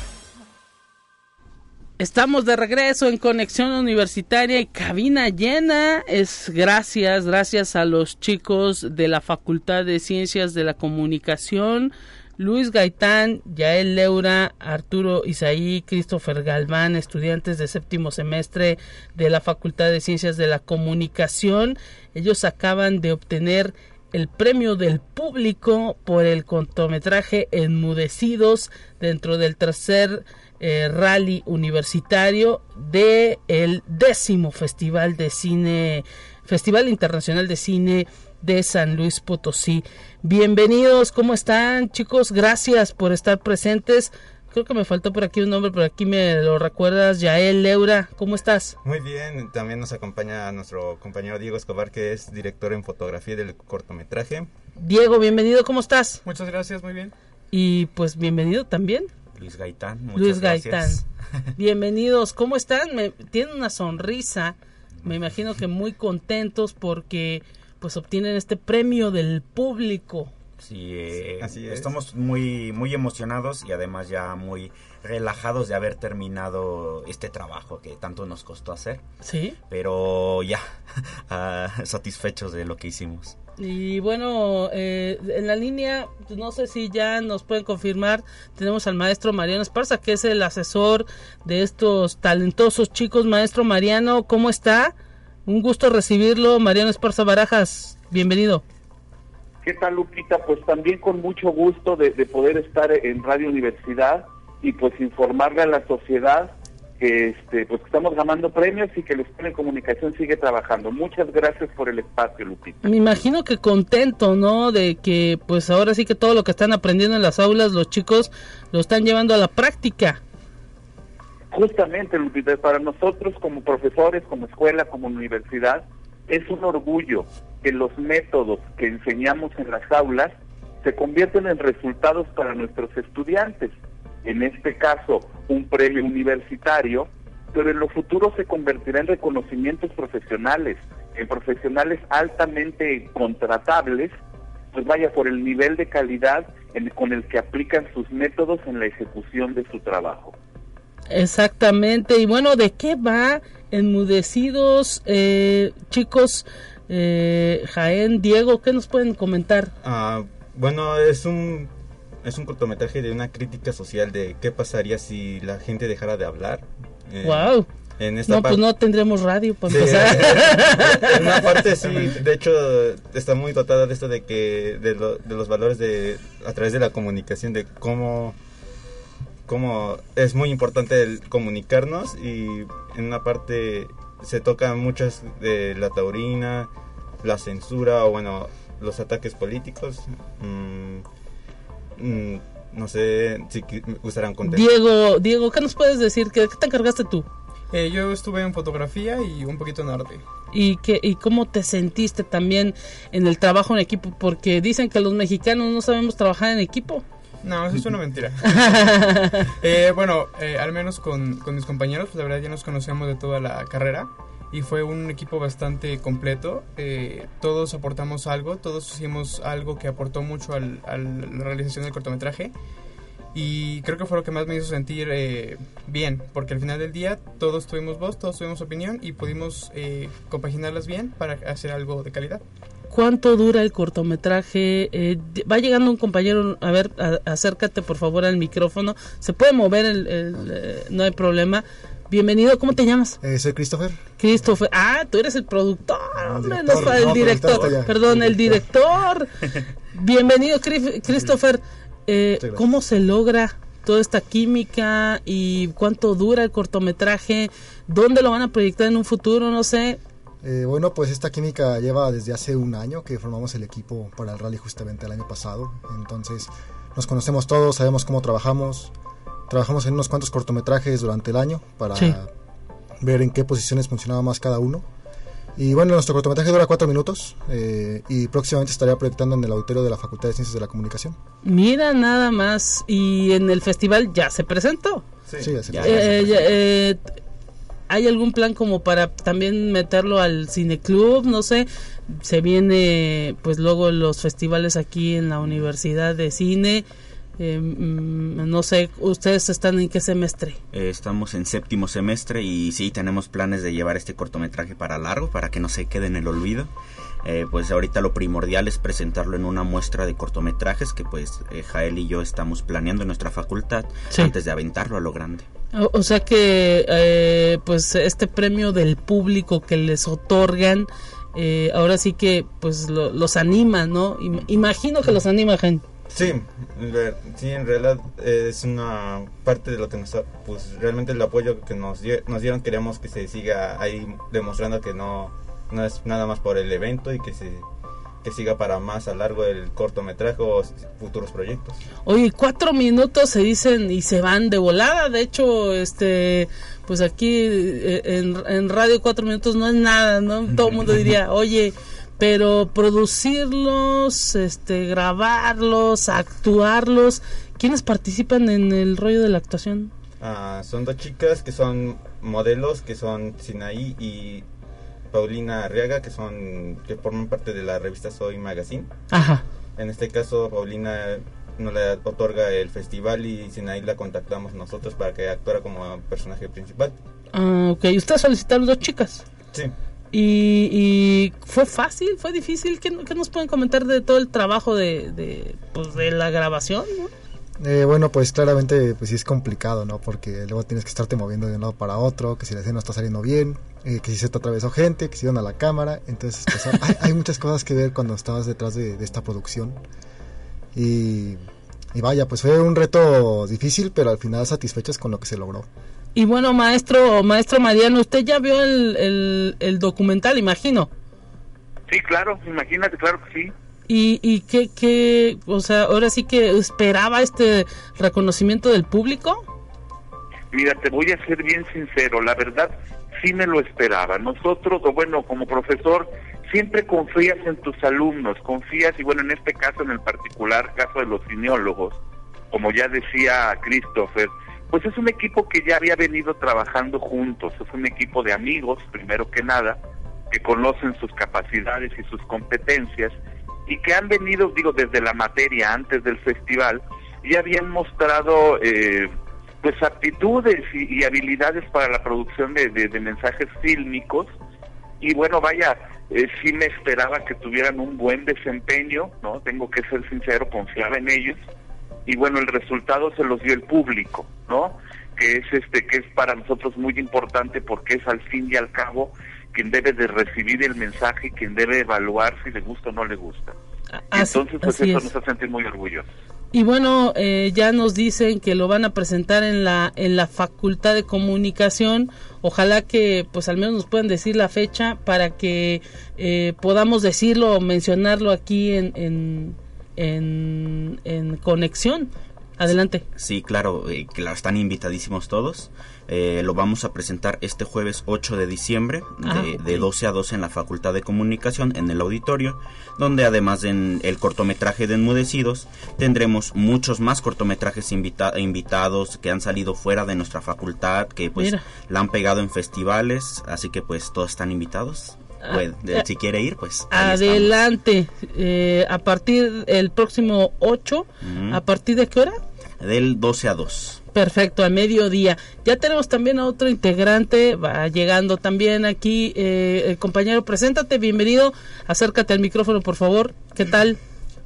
Estamos de regreso en Conexión Universitaria y cabina llena. Es gracias, gracias a los chicos de la Facultad de Ciencias de la Comunicación, Luis Gaitán, Yael Leura, Arturo Isaí, Christopher Galván, estudiantes de séptimo semestre de la Facultad de Ciencias de la Comunicación. Ellos acaban de obtener el premio del público por el cortometraje Enmudecidos dentro del tercer eh, rally universitario de décimo festival de cine Festival Internacional de Cine de San Luis Potosí. Bienvenidos, ¿cómo están chicos? Gracias por estar presentes. Creo que me faltó por aquí un nombre, pero aquí me lo recuerdas, Yael Leura, ¿cómo estás? Muy bien, también nos acompaña nuestro compañero Diego Escobar, que es director en fotografía del cortometraje. Diego, bienvenido, ¿cómo estás? Muchas gracias, muy bien. Y pues bienvenido también. Luis Gaitán, muchas Luis gracias. Gaitán. Bienvenidos, ¿cómo están? Me, tienen una sonrisa, me imagino que muy contentos porque pues obtienen este premio del público. Sí, eh, Así es. estamos muy, muy emocionados y además ya muy relajados de haber terminado este trabajo que tanto nos costó hacer, Sí. pero ya ah, satisfechos de lo que hicimos. Y bueno, eh, en la línea, pues, no sé si ya nos pueden confirmar, tenemos al maestro Mariano Esparza, que es el asesor de estos talentosos chicos. Maestro Mariano, ¿cómo está? Un gusto recibirlo, Mariano Esparza Barajas, bienvenido. ¿Qué tal, Lupita? Pues también con mucho gusto de, de poder estar en Radio Universidad y pues informarle a la sociedad que este, pues estamos ganando premios y que la Escuela de Comunicación sigue trabajando. Muchas gracias por el espacio, Lupita. Me imagino que contento, ¿no? De que pues ahora sí que todo lo que están aprendiendo en las aulas los chicos lo están llevando a la práctica. Justamente, Lupita, para nosotros como profesores, como escuela, como universidad, es un orgullo que los métodos que enseñamos en las aulas se convierten en resultados para nuestros estudiantes. En este caso, un premio universitario, pero en lo futuro se convertirá en reconocimientos profesionales, en profesionales altamente contratables, pues vaya por el nivel de calidad con el que aplican sus métodos en la ejecución de su trabajo. Exactamente, y bueno, ¿de qué va Enmudecidos, eh, chicos? Eh, Jaén, Diego, ¿qué nos pueden comentar? Ah, bueno, es un es un cortometraje de una crítica social de qué pasaría si la gente dejara de hablar. Eh, wow. En esta No, pues no tendremos radio para Sí, empezar. en una parte sí, de hecho está muy dotada de esto de que de, lo- de los valores de a través de la comunicación de cómo cómo es muy importante el comunicarnos y en una parte se tocan muchas de la taurina, la censura o bueno los ataques políticos. Mm, mm, no sé si gustarán contar. Diego, Diego, ¿qué nos puedes decir? ¿Qué, qué te encargaste tú? Eh, yo estuve en fotografía y un poquito en arte. ¿Y, qué, ¿Y cómo te sentiste también en el trabajo en equipo? Porque dicen que los mexicanos no sabemos trabajar en equipo. No, eso es una mentira. Eh, bueno, eh, al menos con, con mis compañeros, pues la verdad ya nos conocemos de toda la carrera y fue un equipo bastante completo. Eh, todos aportamos algo, todos hicimos algo que aportó mucho al, a la realización del cortometraje y creo que fue lo que más me hizo sentir eh, bien, porque al final del día todos tuvimos voz, todos tuvimos opinión y pudimos eh, compaginarlas bien para hacer algo de calidad. ¿Cuánto dura el cortometraje? Eh, va llegando un compañero, a ver, a- acércate por favor al micrófono. Se puede mover, el, el, eh, no hay problema. Bienvenido, ¿cómo te llamas? Eh, soy Christopher. Christopher. Ah, tú eres el productor, hombre, no director. el No, director. está allá. Perdón, el director. Bienvenido, Christopher. Eh. ¿Cómo se logra toda esta química y cuánto dura el cortometraje? ¿Dónde lo van a proyectar en un futuro? No sé. Eh, bueno, pues esta química lleva desde hace un año que formamos el equipo para el rally justamente el año pasado. Entonces nos conocemos todos, sabemos cómo trabajamos. Trabajamos en unos cuantos cortometrajes durante el año para Sí. ver en qué posiciones funcionaba más cada uno. Y bueno, nuestro cortometraje dura cuatro minutos eh, y próximamente estaría proyectando en el auditorio de la Facultad de Ciencias de la Comunicación. Mira nada más. Y en el festival ya se presentó. Sí, ya se Eh, eh, ya, eh, ¿Hay algún plan como para también meterlo al cineclub? No sé. Se viene pues luego los festivales aquí en la Universidad de Cine. Eh, mm, no sé, ¿ustedes están en qué semestre? Eh, estamos en séptimo semestre y sí, tenemos planes de llevar este cortometraje para largo, para que no se quede en el olvido. Eh, pues ahorita lo primordial es presentarlo en una muestra de cortometrajes que pues eh, Jael y yo estamos planeando en nuestra facultad Sí. antes de aventarlo a lo grande. O, sea que eh, pues este premio del público que les otorgan eh, ahora sí que pues lo- los anima, ¿no? Im- imagino que los anima, gente. Sí, sí, en realidad eh, es una parte de lo que nos, pues realmente el apoyo que nos, nos dieron queremos que se siga ahí demostrando que no, no es nada más por el evento y que se que siga para más a largo el cortometraje o futuros proyectos. Oye, cuatro minutos se dicen y se van de volada. De hecho, este, pues aquí eh, en, en radio cuatro minutos no es nada, ¿no? Todo el mundo diría, oye, pero producirlos, este, grabarlos, actuarlos, ¿quiénes participan en el rollo de la actuación? Ah, son dos chicas que son modelos, que son Sinaí y Paulina Arriaga, que son que forman parte de la revista Soy Magazine. Ajá. En este caso, Paulina nos le otorga el festival y Sinaí la contactamos nosotros para que actuara como personaje principal. Ah, ok, ustedes solicitaron dos chicas. Sí. Y, y fue fácil, fue difícil. ¿Qué, qué nos pueden comentar de todo el trabajo de, de, pues, de la grabación? no? Eh, bueno, pues claramente pues sí es complicado, ¿no? Porque luego tienes que estarte moviendo de un lado para otro, que si la escena no está saliendo bien, eh, que si se te atravesó gente, que si iban a la cámara. Entonces, pues, hay, hay muchas cosas que ver cuando estabas detrás de, de esta producción. Y, y vaya, pues fue un reto difícil, pero al final satisfechos con lo que se logró. Y bueno, maestro, maestro Mariano, usted ya vio el, el, el documental, imagino. Sí, claro, imagínate, claro que sí. ¿Y, y qué, qué, o sea, ahora sí que esperaba este reconocimiento del público? Mira, te voy a ser bien sincero, la verdad sí me lo esperaba. Nosotros, o bueno, como profesor, siempre confías en tus alumnos, confías, y bueno, en este caso, en el particular caso de los cineólogos, como ya decía Christopher, pues es un equipo que ya había venido trabajando juntos, es un equipo de amigos, primero que nada, que conocen sus capacidades y sus competencias, y que han venido, digo, desde la materia antes del festival, y habían mostrado eh, pues aptitudes y, y habilidades para la producción de, de- de mensajes fílmicos. Y bueno vaya eh, sí me esperaba que tuvieran un buen desempeño no tengo que ser sincero confiaba en ellos. Y bueno el resultado se los dio el público no que es este que es para nosotros muy importante porque es al fin y al cabo quien debe de recibir el mensaje y quien debe evaluar si le gusta o no le gusta. Así- entonces pues eso es. nos hace sentir muy orgullosos Y bueno, eh, ya nos dicen que lo van a presentar en la en la Facultad de Comunicación. Ojalá que pues al menos nos puedan decir la fecha para que eh, podamos decirlo o mencionarlo aquí en, en, en, en conexión. Adelante. Sí, claro, eh, claro, están invitadísimos todos. Eh, lo vamos a presentar este jueves 8 de diciembre Ah, de, ok. de 12 a 12 en la Facultad de Comunicación en el auditorio, donde además del el cortometraje de Enmudecidos, tendremos muchos más cortometrajes invita- invitados que han salido fuera de nuestra facultad, que pues Mira. la han pegado en festivales, así que pues todos están invitados. Ah, Pues, eh, si quiere ir, pues. Adelante. Eh, a partir el próximo 8, Ujú. ¿a partir de qué hora? Del 12 a 2. Perfecto, a mediodía. Ya tenemos también a otro integrante, va llegando también aquí, eh, el compañero, preséntate, bienvenido, acércate al micrófono, por favor, ¿qué tal?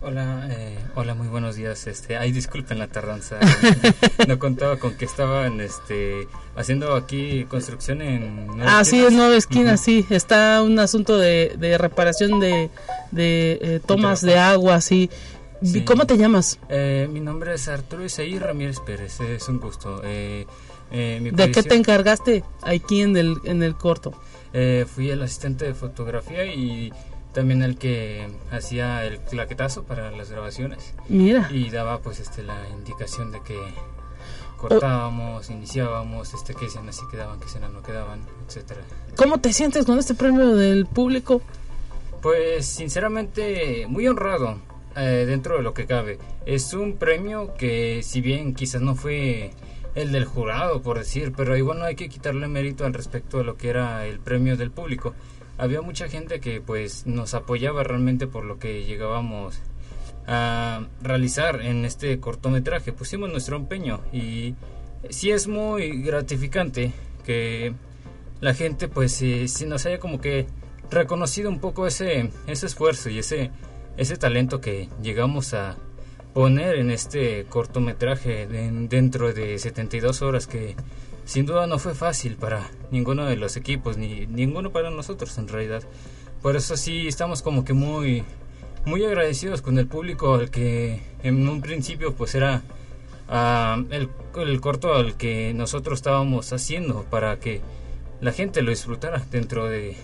Hola, eh, hola, muy buenos días. Este, ay, disculpen la tardanza. no contaba con que estaban, este, haciendo aquí construcción en. Nueva Ah, sí, en Nueva Esquina, sí, está un asunto de, de reparación de, de eh, tomas de agua, sí. Sí. ¿Cómo te llamas? Eh, mi nombre es Arturo Isaí Ramírez Pérez. Es un gusto. Eh, eh, mi ¿De qué te encargaste aquí en el, en el corto? Eh, fui el asistente de fotografía y también el que hacía el claquetazo para las grabaciones. Mira. Y daba pues este la indicación de que cortábamos, iniciábamos, este que escenas sí quedaban, qué escenas no quedaban, etcétera. ¿Cómo te sientes con este premio del público? Pues sinceramente muy honrado eh, dentro de lo que cabe. Es un premio que si bien quizás no fue el del jurado por decir, pero igual no hay que quitarle mérito al respecto de lo que era el premio del público. Había mucha gente que pues nos apoyaba realmente por lo que llegábamos a realizar en este cortometraje. Pusimos nuestro empeño y sí es muy gratificante que la gente pues eh, sí nos haya como que reconocido un poco ese, ese esfuerzo y ese, ese talento que llegamos a poner en este cortometraje de- dentro de 72 horas que sin duda no fue fácil para ninguno de los equipos ni ninguno para nosotros en realidad. Por eso sí estamos como que muy muy agradecidos con el público al que en un principio pues era ah, el, el corto al que nosotros estábamos haciendo para que la gente lo disfrutara dentro de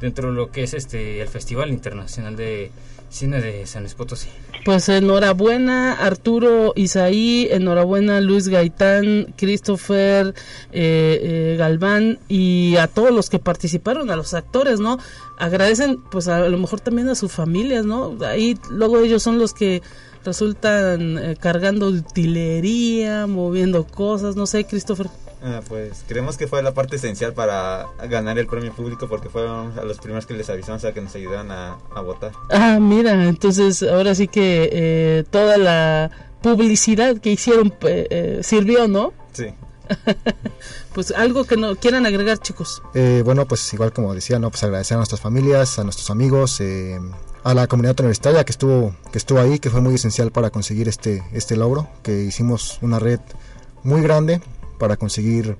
dentro de lo que es este el Festival Internacional de Cine de San Luis Potosí. Pues enhorabuena Arturo Isaí, enhorabuena Luis Gaitán, Christopher eh, eh, Galván y a todos los que participaron, a los actores, ¿no? Agradecen pues a lo mejor también a sus familias, ¿no? Ahí luego ellos son los que resultan eh, cargando utilería, moviendo cosas, no sé, Christopher. Ah, pues creemos que fue la parte esencial para ganar el premio público porque fueron a los primeros que les avisamos a que nos ayudaran a, a votar. Ah, mira, entonces ahora sí que eh, toda la publicidad que hicieron eh, eh, sirvió, ¿no? Sí. Pues algo que no quieran agregar, chicos. Eh, bueno, pues igual como decía, no, pues agradecer a nuestras familias, a nuestros amigos, eh, a la comunidad universitaria que estuvo, que estuvo ahí, que fue muy esencial para conseguir este, este logro, que hicimos una red muy grande para conseguir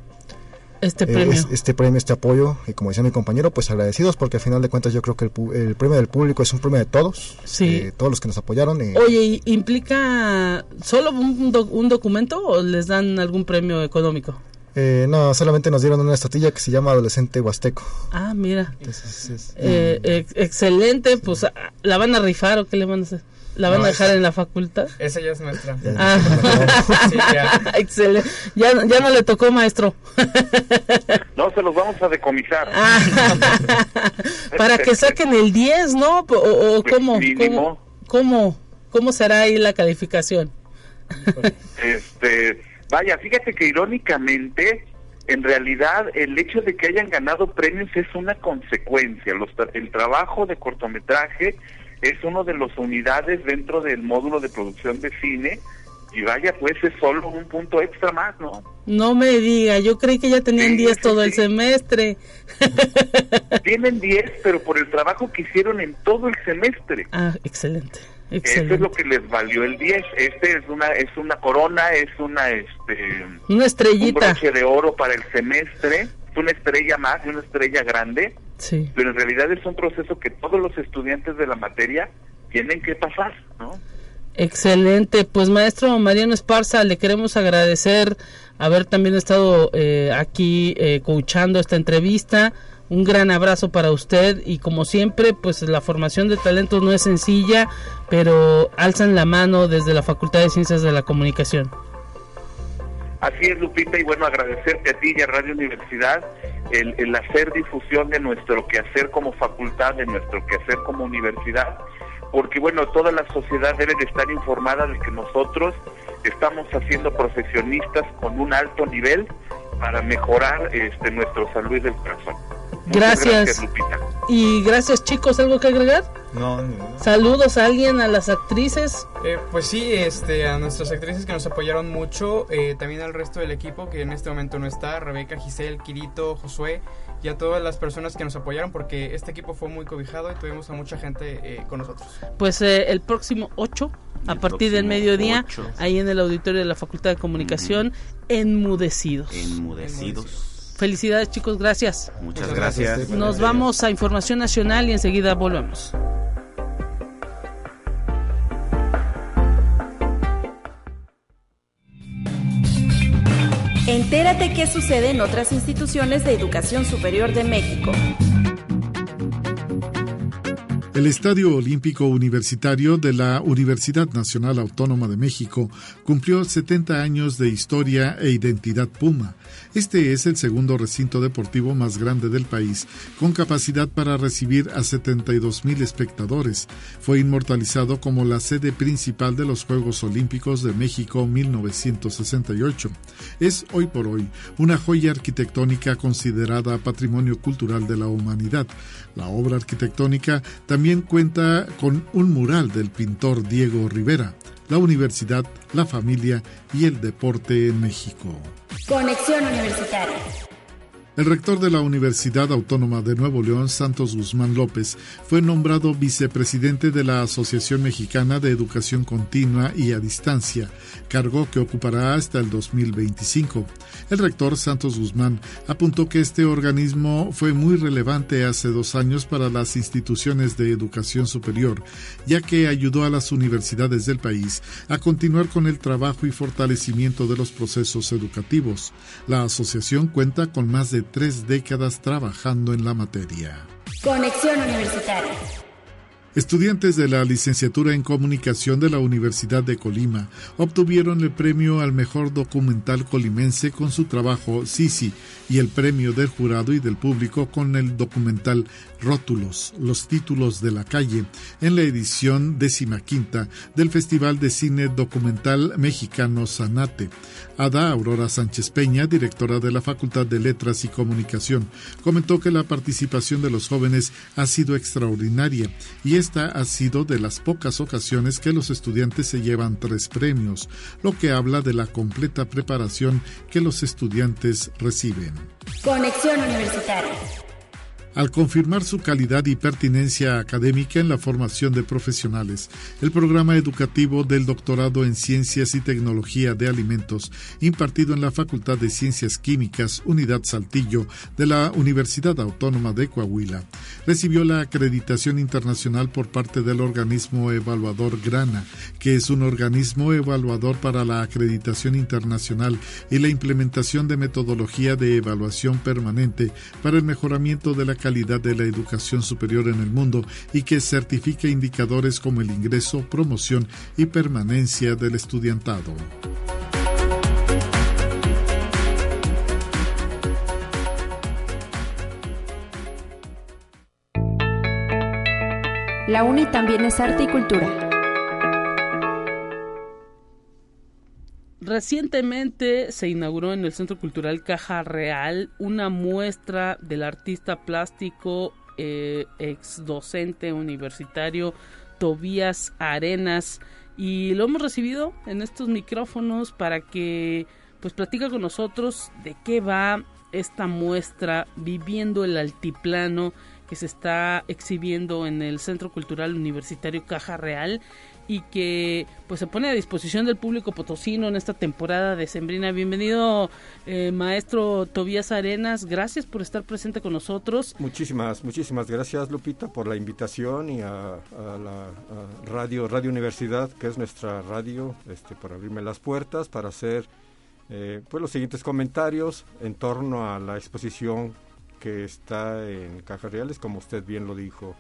Este eh, premio. es- este premio, este apoyo, y como decía mi compañero, pues agradecidos porque al final de cuentas yo creo que el, el premio del público es un premio de todos, Sí. eh, todos los que nos apoyaron. eh, Oye, ¿y ¿implica solo un, doc- un documento o les dan algún premio económico? eh, no, solamente nos dieron una estatuilla que se llama Adolescente Huasteco. Ah, mira. Entonces, es- Eh, ex- excelente, pues ¿la van a rifar o qué le van a hacer? ¿La van No, a dejar esa- en la facultad? Esa ya es nuestra. Ah, Sí, ya. excelente. Ya, ya no le tocó, maestro. No, se los vamos a decomisar. Ah. Para que saquen el 10, ¿no? O, o Pues, cómo, mínimo. cómo, cómo, cómo será ahí la calificación. Este, vaya, fíjate que irónicamente, en realidad, el hecho de que hayan ganado premios es una consecuencia. Los tra- el trabajo de cortometraje es uno de las unidades dentro del módulo de producción de cine y vaya, pues es solo un punto extra más, ¿no? No me diga, yo creí que ya tenían 10 todo el semestre. Tienen 10, pero por el trabajo que hicieron en todo el semestre. Ah, excelente, Eso es excelente. lo que les valió el 10. Este es una es una corona, es una este Una un estrellita. broche de oro para el semestre, es una estrella más, y una estrella grande, Sí. pero en realidad es un proceso que todos los estudiantes de la materia tienen que pasar, ¿no? Excelente, pues maestro Mariano Esparza, le queremos agradecer haber también estado eh, aquí eh, coachando esta entrevista. un gran abrazo para usted y como siempre, pues la formación de talentos no es sencilla, pero alzan la mano desde la Facultad de Ciencias de la Comunicación. Así es, Lupita, y bueno, agradecerte a ti y a Radio Universidad el, el hacer difusión de nuestro quehacer como facultad, de nuestro quehacer como universidad, porque bueno, toda la sociedad debe de estar informada de que nosotros estamos haciendo profesionistas con un alto nivel para mejorar este, nuestro salud del corazón. Muchas Gracias. Lupita. Y gracias chicos, ¿algo que agregar? No, Saludos a alguien, a las actrices. Eh, pues sí, este, a nuestras actrices que nos apoyaron mucho, eh, también al resto del equipo que en este momento no está, Rebeca, Giselle, Quirito, Josué y a todas las personas que nos apoyaron porque este equipo fue muy cobijado y tuvimos a mucha gente eh, con nosotros. Pues eh, el próximo 8, a El partir del mediodía, 8. ahí en el auditorio de la Facultad de Comunicación, enmudecidos. Enmudecidos. Felicidades chicos, gracias. Muchas gracias. Nos vamos a Información Nacional y enseguida volvemos. Entérate qué sucede en otras instituciones de educación superior de México. El Estadio Olímpico Universitario de la Universidad Nacional Autónoma de México cumplió 70 años de historia e identidad Puma. Este es el segundo recinto deportivo más grande del país, con capacidad para recibir a 72 mil espectadores. Fue inmortalizado como la sede principal de los Juegos Olímpicos de México 1968. Es hoy por hoy una joya arquitectónica considerada Patrimonio Cultural de la Humanidad. La obra arquitectónica también cuenta con un mural del pintor Diego Rivera, la universidad, la familia y el deporte en México. Conexión Universitaria. El rector de la Universidad Autónoma de Nuevo León, Santos Guzmán López, fue nombrado vicepresidente de la Asociación Mexicana de Educación Continua y a Distancia, cargo que ocupará hasta el 2025. El rector Santos Guzmán apuntó que este organismo fue muy relevante hace dos años para las instituciones de educación superior, ya que ayudó a las universidades del país a continuar con el trabajo y fortalecimiento de los procesos educativos. La asociación cuenta con más de tres décadas trabajando en la materia. Conexión Universitaria. Estudiantes de la licenciatura en comunicación de la Universidad de Colima obtuvieron el premio al mejor documental colimense con su trabajo Sisi y el premio del jurado y del público con el documental Rótulos, los títulos de la calle, en la edición decimaquinta del Festival de Cine Documental Mexicano Sanate. Ada Aurora Sánchez Peña, directora de la Facultad de Letras y Comunicación, comentó que la participación de los jóvenes ha sido extraordinaria y esta ha sido de las pocas ocasiones que los estudiantes se llevan tres premios, lo que habla de la completa preparación que los estudiantes reciben. Conexión Universitaria. Al confirmar su calidad y pertinencia académica en la formación de profesionales, el programa educativo del doctorado en Ciencias y Tecnología de Alimentos, impartido en la Facultad de Ciencias Químicas, Unidad Saltillo, de la Universidad Autónoma de Coahuila, recibió la acreditación internacional por parte del organismo evaluador GRANA, que es un organismo evaluador para la acreditación internacional y la implementación de metodología de evaluación permanente para el mejoramiento de la calidad de la educación superior en el mundo y que certifica indicadores como el ingreso, promoción y permanencia del estudiantado. La UNI también es arte y cultura. Recientemente se inauguró en el Centro Cultural Caja Real una muestra del artista plástico eh, ex docente universitario Tobías Arenas. Y lo hemos recibido en estos micrófonos para que pues platica con nosotros de qué va esta muestra viviendo el altiplano que se está exhibiendo en el Centro Cultural Universitario Caja Real y que pues se pone a disposición del público potosino en esta temporada de Sembrina. Bienvenido, eh, maestro Tobías Arenas. Gracias por estar presente con nosotros. Muchísimas, muchísimas gracias, Lupita, por la invitación y a, a la radio, radio Universidad, que es nuestra radio, este, por abrirme las puertas para hacer eh, pues los siguientes comentarios en torno a la exposición que está en Cajas Reales, como usted bien lo dijo.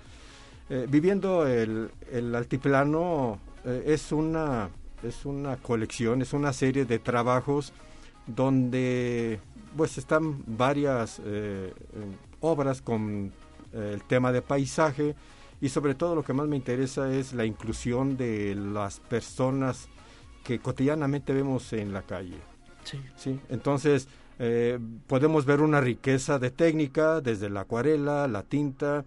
Eh, viviendo el, el altiplano eh, es una es una colección, es una serie de trabajos donde pues están varias eh, obras con el tema de paisaje y sobre todo lo que más me interesa es la inclusión de las personas que cotidianamente vemos en la calle. Sí. ¿sí? Entonces, eh, podemos ver una riqueza de técnica, desde la acuarela, la tinta,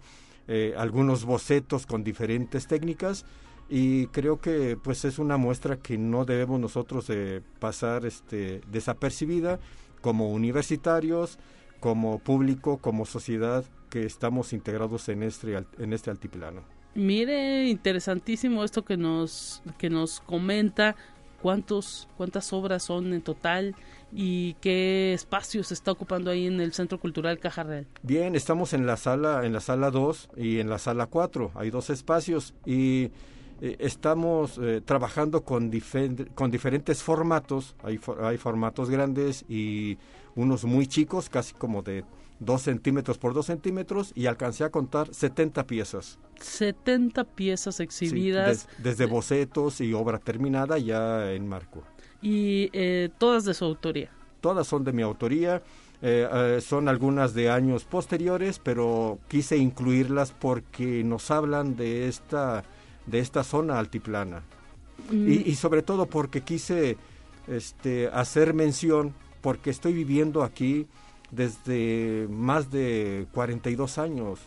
eh, algunos bocetos con diferentes técnicas, y creo que pues es una muestra que no debemos nosotros eh, pasar este, desapercibida como universitarios, como público, como sociedad que estamos integrados en este, en este altiplano. Mire, interesantísimo esto que nos, que nos comenta cuántos, cuántas obras son en total y qué espacio se está ocupando ahí en el Centro Cultural Caja Real. Bien, estamos en la sala en la sala 2 y en la sala 4. Hay dos espacios y eh, estamos eh, trabajando con, con diferentes formatos. Hay, hay formatos grandes y unos muy chicos, casi como de 2 centímetros por 2 centímetros y alcancé a contar 70 piezas. 70 piezas exhibidas. desde bocetos y obra terminada ya en marco. Y eh, todas de su autoría. Todas son de mi autoría. Eh, eh, son algunas de años posteriores, pero quise incluirlas porque nos hablan de esta, de esta zona altiplana. Mm. Y, y, sobre todo porque quise este, hacer mención, porque estoy viviendo aquí desde más de 42 años.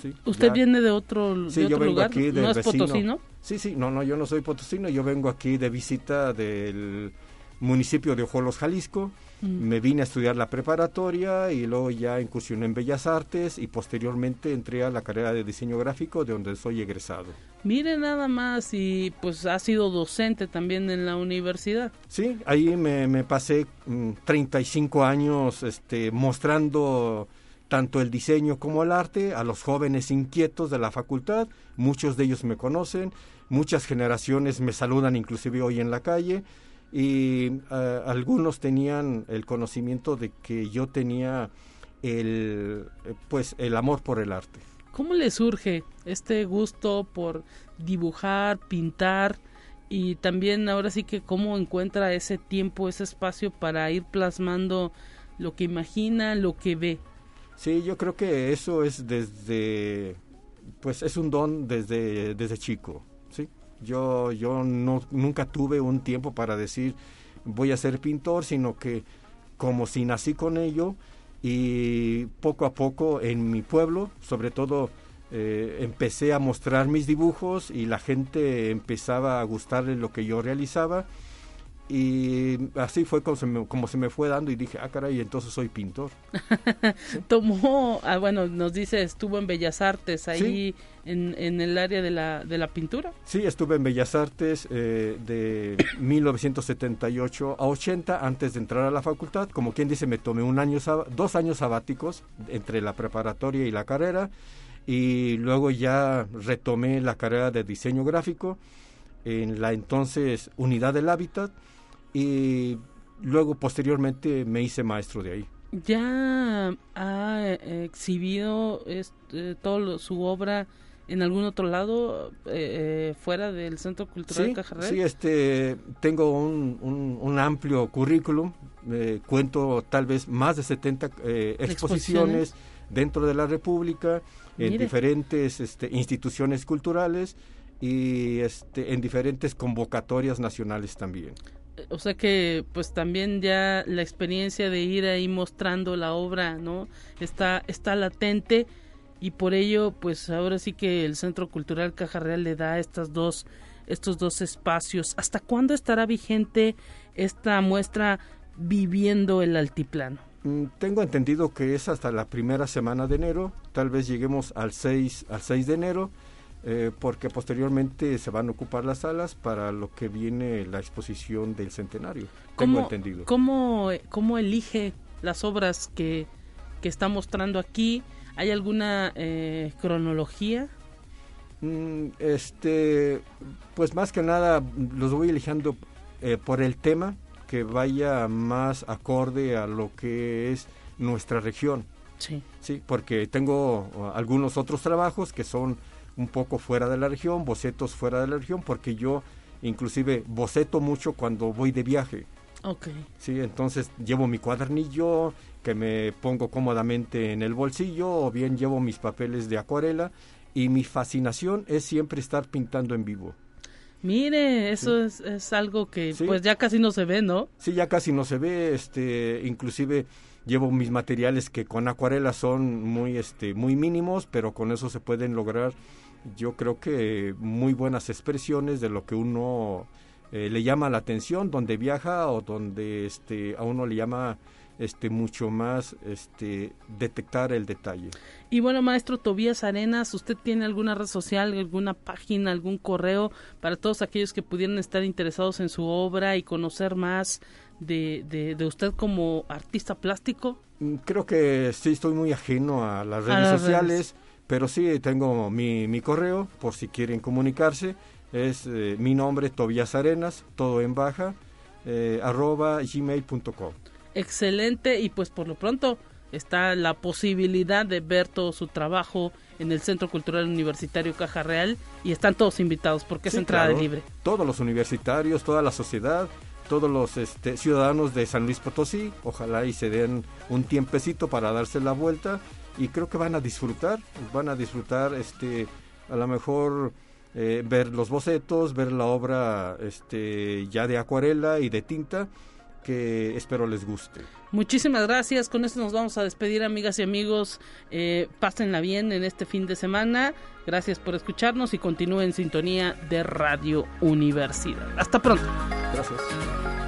¿sí? ¿Usted viene de otro, sí, de yo vengo lugar? Aquí del ¿No es vecino. potosino? Sí, sí, no, no, yo no soy potosino, yo vengo aquí de visita del municipio de Ojolos, Jalisco. Mm. Me vine a estudiar la preparatoria y luego ya incursioné en Bellas Artes y posteriormente entré a la carrera de diseño gráfico de donde soy egresado. Mire nada más y pues ha sido docente también en la universidad. Sí, ahí me, me pasé mm, 35 años este, mostrando tanto el diseño como el arte a los jóvenes inquietos de la facultad. Muchos de ellos me conocen, muchas generaciones me saludan inclusive hoy en la calle y uh, algunos tenían el conocimiento de que yo tenía el pues el amor por el arte. ¿Cómo le surge este gusto por dibujar, pintar y también ahora sí que cómo encuentra ese tiempo, ese espacio para ir plasmando lo que imagina, lo que ve? Sí, yo creo que eso es desde pues es un don desde desde chico, ¿sí? Yo, yo no, nunca tuve un tiempo para decir voy a ser pintor, sino que como si nací con ello y poco a poco en mi pueblo, sobre todo eh, empecé a mostrar mis dibujos y la gente empezaba a gustarle lo que yo realizaba y así fue como se, me, como se me fue dando y dije, ah, caray, entonces soy pintor. ¿Sí? Tomó, ah, bueno, nos dice, estuvo en Bellas Artes, ahí ¿Sí? en, en, el área de la, de la pintura. Sí, estuve en Bellas Artes eh, de 1978 a 80 antes de entrar a la facultad. Como quien dice, me tomé un año, dos años sabáticos entre la preparatoria y la carrera y luego ya retomé la carrera de diseño gráfico en la entonces Unidad del Hábitat y luego posteriormente me hice maestro de ahí. ¿Ya ha eh, exhibido este, todo su obra en algún otro lado eh, eh, fuera del Centro Cultural sí, Cajarral? Sí, este, tengo un, un, un amplio currículum, eh, cuento tal vez más de 70 exposiciones, exposiciones dentro de la República, Mire. en diferentes este, instituciones culturales y este, en diferentes convocatorias nacionales también o sea que pues también ya la experiencia de ir ahí mostrando la obra no está está latente y por ello pues ahora sí que el Centro Cultural Caja Real le da estas dos estos dos espacios. Hasta cuándo estará vigente esta muestra viviendo el altiplano mm, tengo entendido que es hasta la primera semana de enero. Tal vez lleguemos al 6 al 6 de enero eh, porque posteriormente se van a ocupar las salas para lo que viene la exposición del centenario. Tengo entendido. ¿cómo, ¿Cómo elige las obras que, que está mostrando aquí? ¿Hay alguna eh, cronología? Mm, este, pues más que nada los voy eligiendo eh, por el tema que vaya más acorde a lo que es nuestra región. Sí. Sí, porque tengo algunos otros trabajos que son un poco fuera de la región, bocetos fuera de la región, porque yo inclusive boceto mucho cuando voy de viaje. Ok. Sí, entonces llevo mi cuadernillo que me pongo cómodamente en el bolsillo o bien llevo mis papeles de acuarela y mi fascinación es siempre estar pintando en vivo. Mire, eso es, es algo que Sí. pues ya casi no se ve, ¿no? Sí, ya casi no se ve, este, inclusive llevo mis materiales que con acuarela son muy, este, muy mínimos, pero con eso se pueden lograr, yo creo que muy buenas expresiones de lo que uno eh, le llama la atención, donde viaja o donde, este, a uno le llama, este, mucho más, este, detectar el detalle. Y bueno, maestro Tobías Arenas, ¿usted tiene alguna red social, alguna página, algún correo para todos aquellos que pudieran estar interesados en su obra y conocer más de, de, de usted como artista plástico? Mm, Creo que sí estoy muy ajeno a las redes las sociales, redes. Pero sí tengo mi, mi correo por si quieren comunicarse. Es eh, mi nombre, Tobias Arenas, todo en baja, eh, arroba gmail.com. Excelente y pues por lo pronto está la posibilidad de ver todo su trabajo en el Centro Cultural Universitario Caja Real y están todos invitados porque es entrada claro. libre. Todos los universitarios, toda la sociedad, todos los este, ciudadanos de San Luis Potosí, ojalá y se den un tiempecito para darse la vuelta y creo que van a disfrutar, van a disfrutar este a lo mejor eh, ver los bocetos, ver la obra este ya de acuarela y de tinta que espero les guste. Muchísimas gracias. Con esto nos vamos a despedir, amigas y amigos. Eh, pásenla bien en este fin de semana. Gracias por escucharnos y continúen en sintonía de Radio Universidad. Hasta pronto. Gracias.